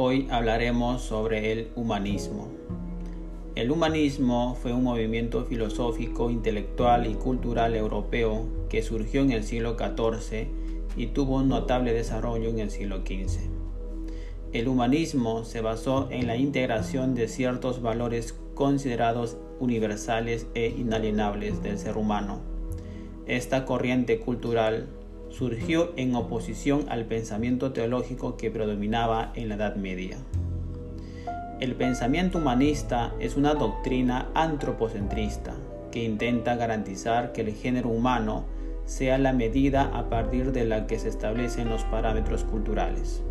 Hoy hablaremos sobre el humanismo. El humanismo fue un movimiento filosófico, intelectual y cultural europeo que surgió en el siglo XIV y tuvo un notable desarrollo en el siglo XV. El humanismo se basó en la integración de ciertos valores considerados universales e inalienables del ser humano. Esta corriente cultural surgió en oposición al pensamiento teológico que predominaba en la Edad Media. El pensamiento humanista es una doctrina antropocentrista que intenta garantizar que el género humano sea la medida a partir de la que se establecen los parámetros culturales.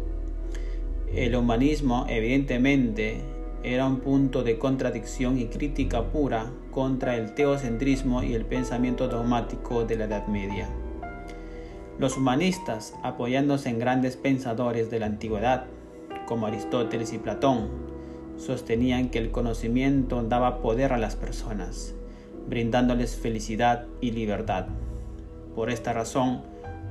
El humanismo evidentemente era un punto de contradicción y crítica pura contra el teocentrismo y el pensamiento dogmático de la Edad Media. Los humanistas, apoyándose en grandes pensadores de la antigüedad, como Aristóteles y Platón, sostenían que el conocimiento daba poder a las personas, brindándoles felicidad y libertad. Por esta razón,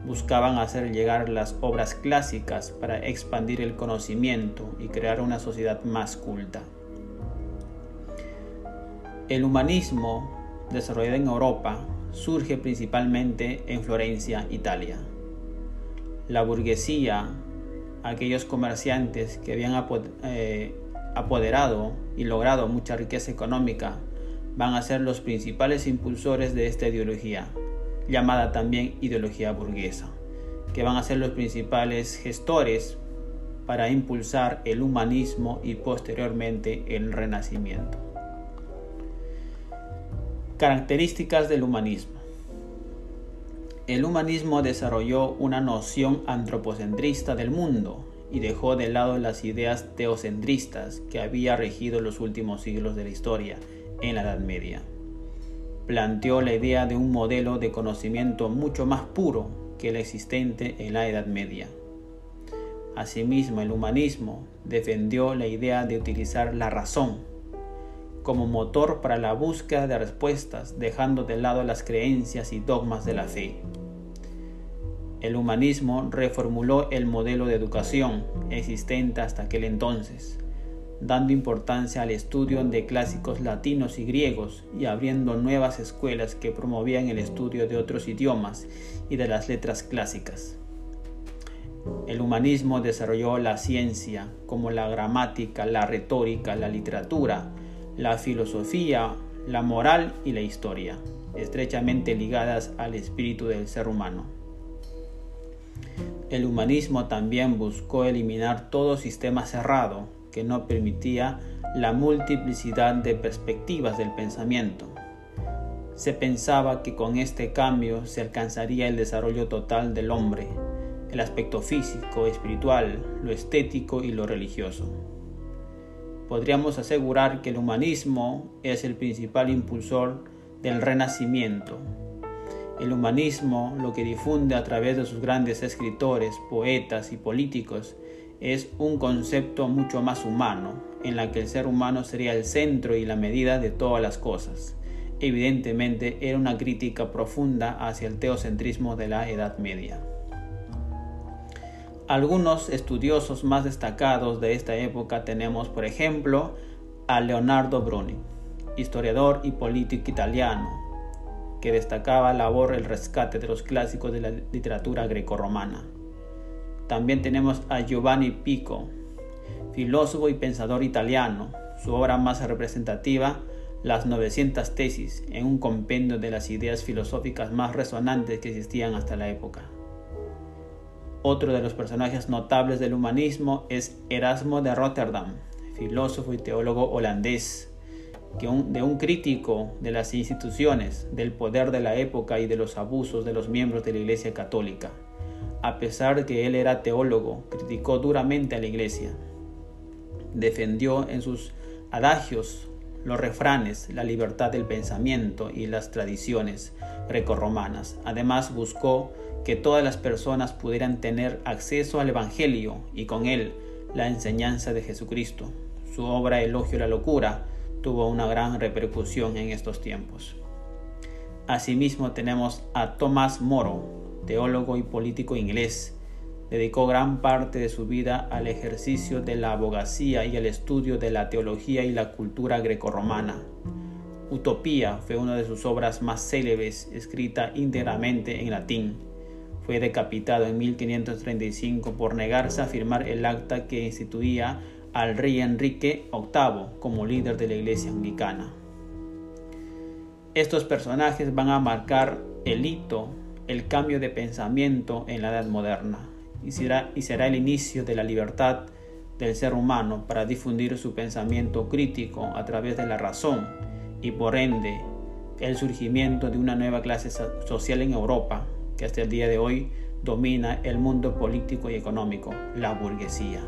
buscaban hacer llegar las obras clásicas para expandir el conocimiento y crear una sociedad más culta. El humanismo, desarrollado en Europa, surge principalmente en Florencia, Italia. La burguesía, aquellos comerciantes que habían eh, apoderado y logrado mucha riqueza económica, van a ser los principales impulsores de esta ideología, llamada también ideología burguesa, que van a ser los principales gestores para impulsar el humanismo y posteriormente el renacimiento. Características del humanismo. El humanismo desarrolló una noción antropocentrista del mundo y dejó de lado las ideas teocentristas que había regido los últimos siglos de la historia en la Edad Media. Planteó la idea de un modelo de conocimiento mucho más puro que el existente en la Edad Media. Asimismo, el humanismo defendió la idea de utilizar la razón como motor para la búsqueda de respuestas, dejando de lado las creencias y dogmas de la fe. El humanismo reformuló el modelo de educación existente hasta aquel entonces, dando importancia al estudio de clásicos latinos y griegos y abriendo nuevas escuelas que promovían el estudio de otros idiomas y de las letras clásicas. El humanismo desarrolló la ciencia como la gramática, la retórica, la literatura, la filosofía, la moral y la historia, estrechamente ligadas al espíritu del ser humano. El humanismo también buscó eliminar todo sistema cerrado que no permitía la multiplicidad de perspectivas del pensamiento. Se pensaba que con este cambio se alcanzaría el desarrollo total del hombre, el aspecto físico, espiritual, lo estético y lo religioso podríamos asegurar que el humanismo es el principal impulsor del renacimiento. El humanismo, lo que difunde a través de sus grandes escritores, poetas y políticos, es un concepto mucho más humano, en la que el ser humano sería el centro y la medida de todas las cosas. Evidentemente era una crítica profunda hacia el teocentrismo de la Edad Media. Algunos estudiosos más destacados de esta época tenemos, por ejemplo, a Leonardo Bruni, historiador y político italiano, que destacaba labor el rescate de los clásicos de la literatura grecorromana. También tenemos a Giovanni Pico, filósofo y pensador italiano. Su obra más representativa, Las 900 tesis, en un compendio de las ideas filosóficas más resonantes que existían hasta la época. Otro de los personajes notables del humanismo es Erasmo de Rotterdam, filósofo y teólogo holandés, que de un crítico de las instituciones, del poder de la época y de los abusos de los miembros de la Iglesia Católica. A pesar de que él era teólogo, criticó duramente a la Iglesia. Defendió en sus adagios los refranes, la libertad del pensamiento y las tradiciones grecorromanas. Además buscó que todas las personas pudieran tener acceso al Evangelio y con él la enseñanza de Jesucristo. Su obra Elogio a la Locura tuvo una gran repercusión en estos tiempos. Asimismo tenemos a Tomás Moro, teólogo y político inglés, dedicó gran parte de su vida al ejercicio de la abogacía y al estudio de la teología y la cultura grecorromana. Utopía fue una de sus obras más célebres, escrita íntegramente en latín. Fue decapitado en 1535 por negarse a firmar el acta que instituía al rey Enrique VIII como líder de la Iglesia Anglicana. Estos personajes van a marcar el hito, el cambio de pensamiento en la Edad Moderna y será, y será el inicio de la libertad del ser humano para difundir su pensamiento crítico a través de la razón y por ende el surgimiento de una nueva clase social en Europa que hasta el día de hoy domina el mundo político y económico, la burguesía.